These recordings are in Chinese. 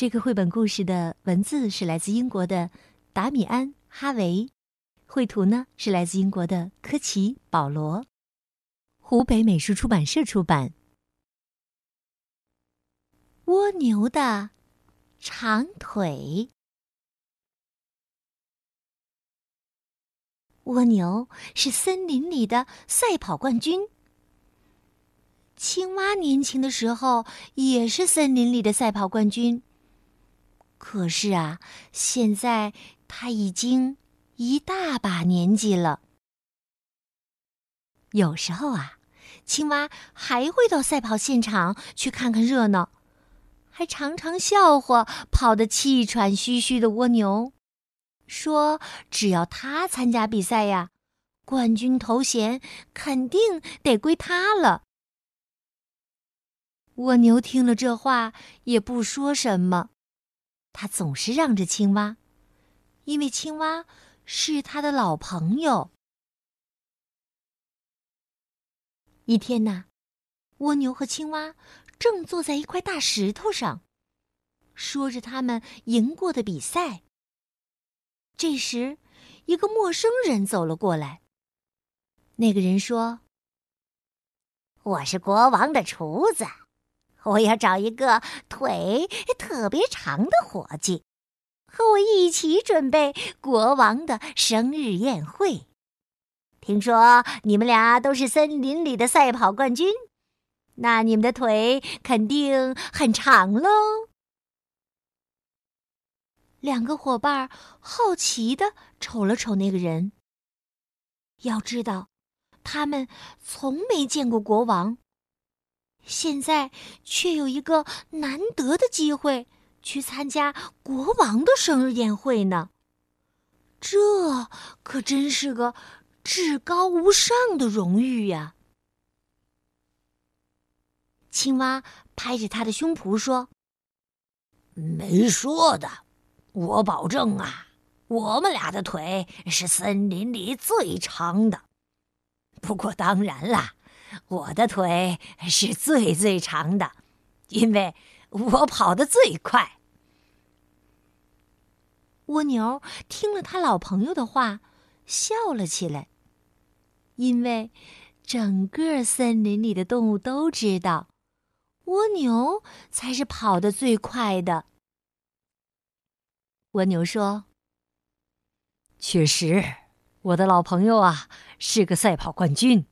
这个绘本故事的文字是来自英国的达米安·哈维，绘图呢是来自英国的科奇·保罗，湖北美术出版社出版。蜗牛的长腿。蜗牛是森林里的赛跑冠军。青蛙年轻的时候也是森林里的赛跑冠军。可是啊，现在他已经一大把年纪了。有时候啊，青蛙还会到赛跑现场去看看热闹，还常常笑话跑得气喘吁吁的蜗牛，说：“只要他参加比赛呀，冠军头衔肯定得归他了。”蜗牛听了这话，也不说什么。他总是让着青蛙，因为青蛙是他的老朋友。一天呐，蜗牛和青蛙正坐在一块大石头上，说着他们赢过的比赛。这时，一个陌生人走了过来。那个人说：“我是国王的厨子。”我要找一个腿特别长的伙计，和我一起准备国王的生日宴会。听说你们俩都是森林里的赛跑冠军，那你们的腿肯定很长喽。两个伙伴好奇的瞅了瞅那个人。要知道，他们从没见过国王。现在却有一个难得的机会去参加国王的生日宴会呢，这可真是个至高无上的荣誉呀！青蛙拍着他的胸脯说：“没说的，我保证啊，我们俩的腿是森林里最长的。不过当然啦。”我的腿是最最长的，因为我跑得最快。蜗牛听了他老朋友的话，笑了起来。因为整个森林里的动物都知道，蜗牛才是跑得最快的。蜗牛说：“确实，我的老朋友啊，是个赛跑冠军。”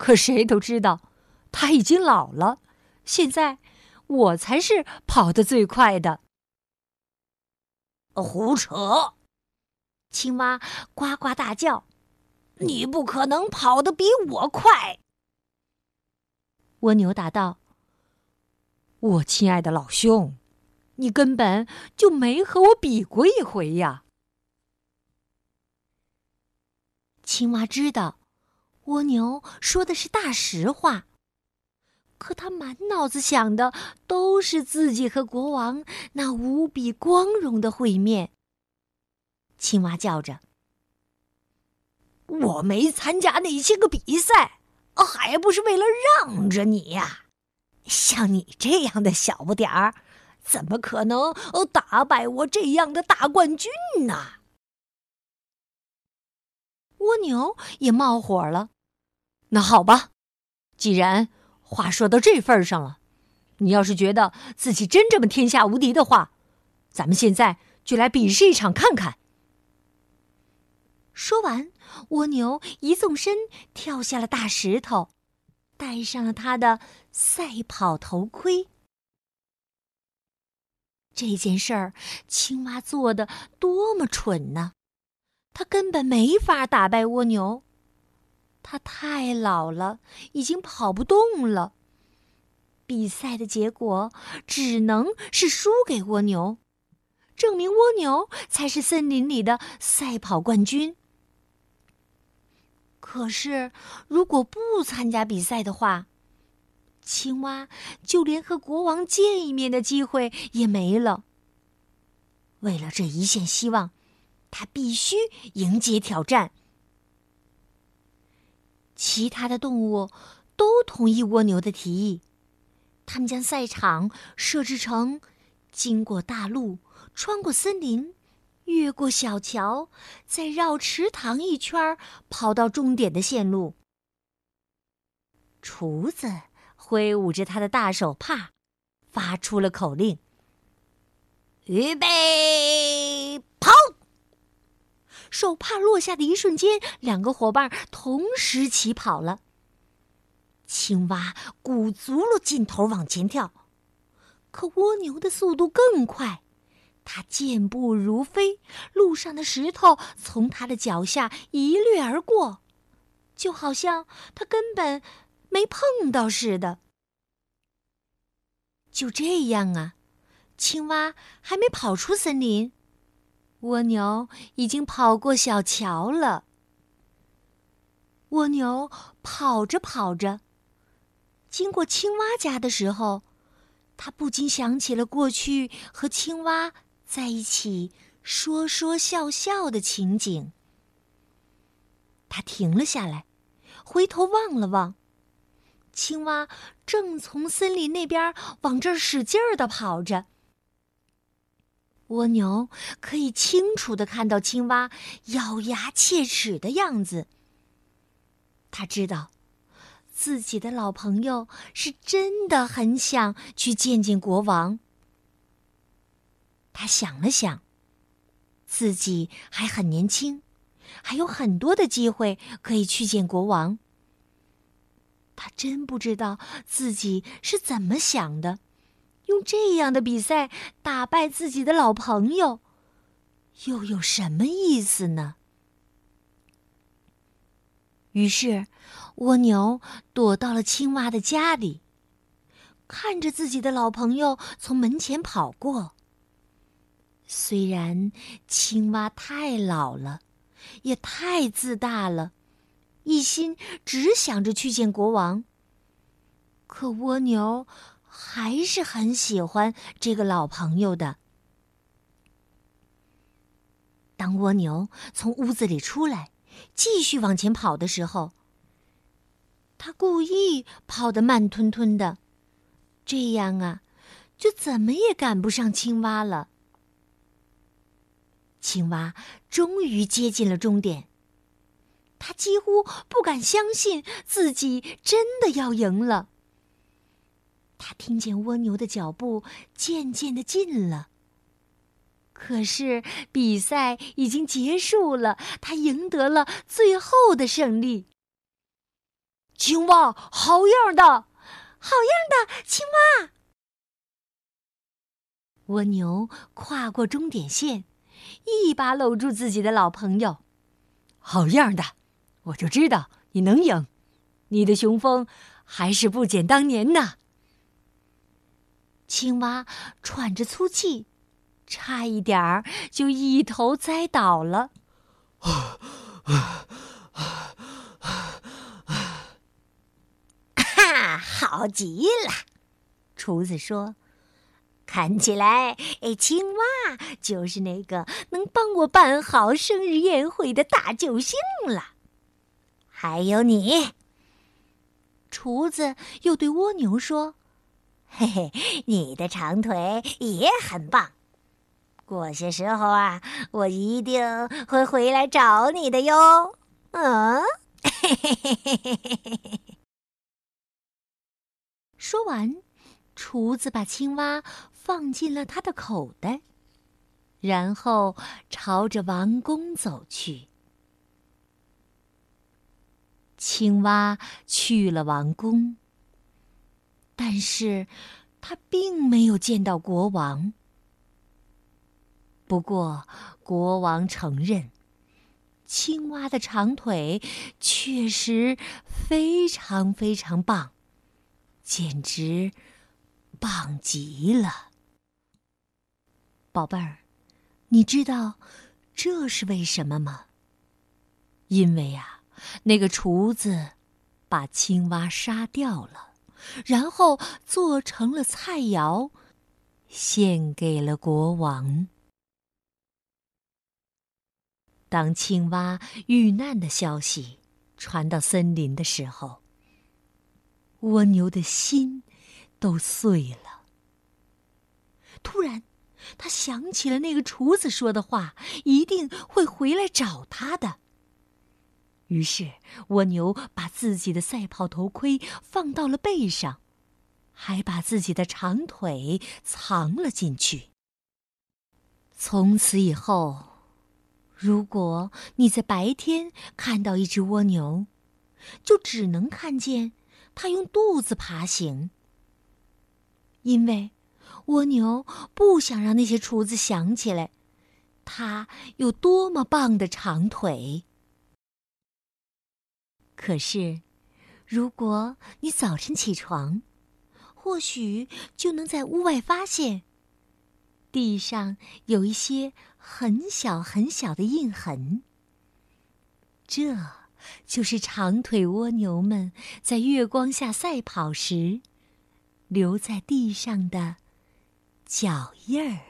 可谁都知道，他已经老了。现在，我才是跑得最快的。胡扯！青蛙呱呱大叫：“你不可能跑得比我快！”蜗牛答道：“我亲爱的老兄，你根本就没和我比过一回呀。”青蛙知道。蜗牛说的是大实话，可他满脑子想的都是自己和国王那无比光荣的会面。青蛙叫着：“我没参加那些个比赛，还不是为了让着你呀？像你这样的小不点儿，怎么可能打败我这样的大冠军呢？”蜗牛也冒火了。那好吧，既然话说到这份上了，你要是觉得自己真这么天下无敌的话，咱们现在就来比试一场看看。说完，蜗牛一纵身跳下了大石头，戴上了他的赛跑头盔。这件事儿，青蛙做的多么蠢呢！他根本没法打败蜗牛。他太老了，已经跑不动了。比赛的结果只能是输给蜗牛，证明蜗牛才是森林里的赛跑冠军。可是，如果不参加比赛的话，青蛙就连和国王见一面的机会也没了。为了这一线希望，他必须迎接挑战。其他的动物都同意蜗牛的提议，他们将赛场设置成经过大路、穿过森林、越过小桥，再绕池塘一圈跑到终点的线路。厨子挥舞着他的大手帕，发出了口令：“预备，！”手帕落下的一瞬间，两个伙伴同时起跑了。青蛙鼓足了劲头往前跳，可蜗牛的速度更快，它健步如飞，路上的石头从它的脚下一掠而过，就好像它根本没碰到似的。就这样啊，青蛙还没跑出森林。蜗牛已经跑过小桥了。蜗牛跑着跑着，经过青蛙家的时候，它不禁想起了过去和青蛙在一起说说笑笑的情景。它停了下来，回头望了望，青蛙正从森林那边往这儿使劲儿的跑着。蜗牛可以清楚的看到青蛙咬牙切齿的样子。他知道，自己的老朋友是真的很想去见见国王。他想了想，自己还很年轻，还有很多的机会可以去见国王。他真不知道自己是怎么想的。用这样的比赛打败自己的老朋友，又有什么意思呢？于是，蜗牛躲到了青蛙的家里，看着自己的老朋友从门前跑过。虽然青蛙太老了，也太自大了，一心只想着去见国王，可蜗牛。还是很喜欢这个老朋友的。当蜗牛从屋子里出来，继续往前跑的时候，他故意跑得慢吞吞的，这样啊，就怎么也赶不上青蛙了。青蛙终于接近了终点，他几乎不敢相信自己真的要赢了。他听见蜗牛的脚步渐渐的近了。可是比赛已经结束了，他赢得了最后的胜利。青蛙，好样的，好样的，青蛙！蜗牛跨过终点线，一把搂住自己的老朋友。好样的，我就知道你能赢，你的雄风还是不减当年呢。青蛙喘着粗气，差一点儿就一头栽倒了。哈，好极了！厨子说：“看起来，哎，青蛙就是那个能帮我办好生日宴会的大救星了。还有你。”厨子又对蜗牛说。嘿嘿，你的长腿也很棒。过些时候啊，我一定会回来找你的哟。嗯，嘿嘿嘿嘿嘿嘿嘿。说完，厨子把青蛙放进了他的口袋，然后朝着王宫走去。青蛙去了王宫。但是，他并没有见到国王。不过，国王承认，青蛙的长腿确实非常非常棒，简直棒极了。宝贝儿，你知道这是为什么吗？因为呀，那个厨子把青蛙杀掉了，然后做成了菜肴，献给了国王。当青蛙遇难的消息传到森林的时候，蜗牛的心都碎了。突然，他想起了那个厨子说的话，一定会回来找他的。于是，蜗牛把自己的赛跑头盔放到了背上，还把自己的长腿藏了进去。从此以后。如果你在白天看到一只蜗牛，就只能看见它用肚子爬行，因为蜗牛不想让那些厨子想起来它有多么棒的长腿。可是，如果你早晨起床，或许就能在屋外发现。地上有一些很小很小的印痕，这就是长腿蜗牛们在月光下赛跑时留在地上的脚印儿。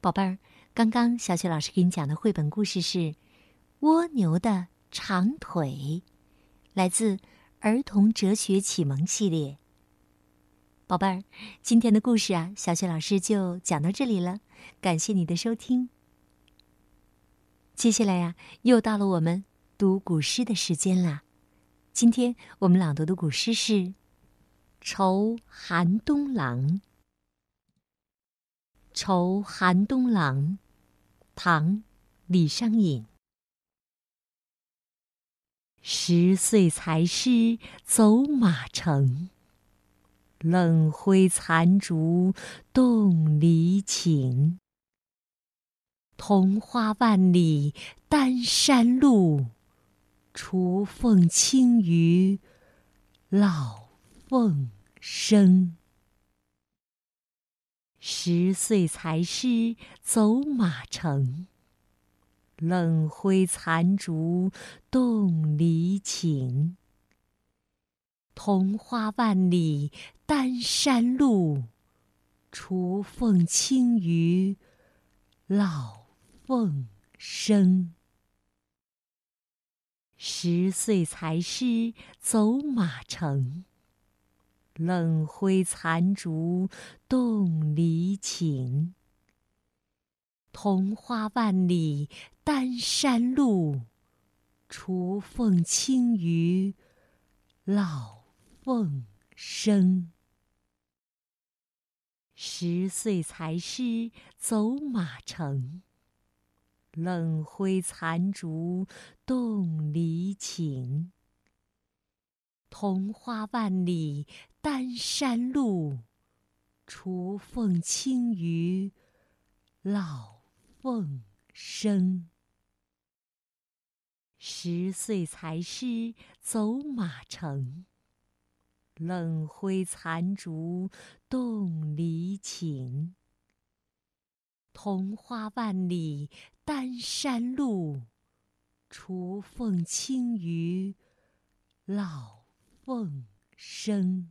宝贝儿，刚刚小雪老师给你讲的绘本故事是《蜗牛的长腿》，来自《儿童哲学启蒙系列》。宝贝儿，今天的故事啊，小雪老师就讲到这里了。感谢你的收听。接下来呀，又到了我们读古诗的时间啦。今天我们朗读的古诗是《酬寒冬郎》。《酬寒冬郎》，唐·李商隐。十岁才师走马城。冷灰残烛动离情。桐花万里丹山路，雏凤清于老凤声。十岁才师走马城，冷灰残烛动离情。桐花万里丹山路，雏凤清于老凤声。十岁才师走马城，冷灰残烛动离情。桐花万里丹山路，雏凤清于老。凤声。十岁才师走马城，冷灰残烛动离情。桐花万里丹山路，雏凤清于老凤声。十岁才师走马城。冷灰残烛动离情。桐花万里丹山路，雏凤清于老凤声。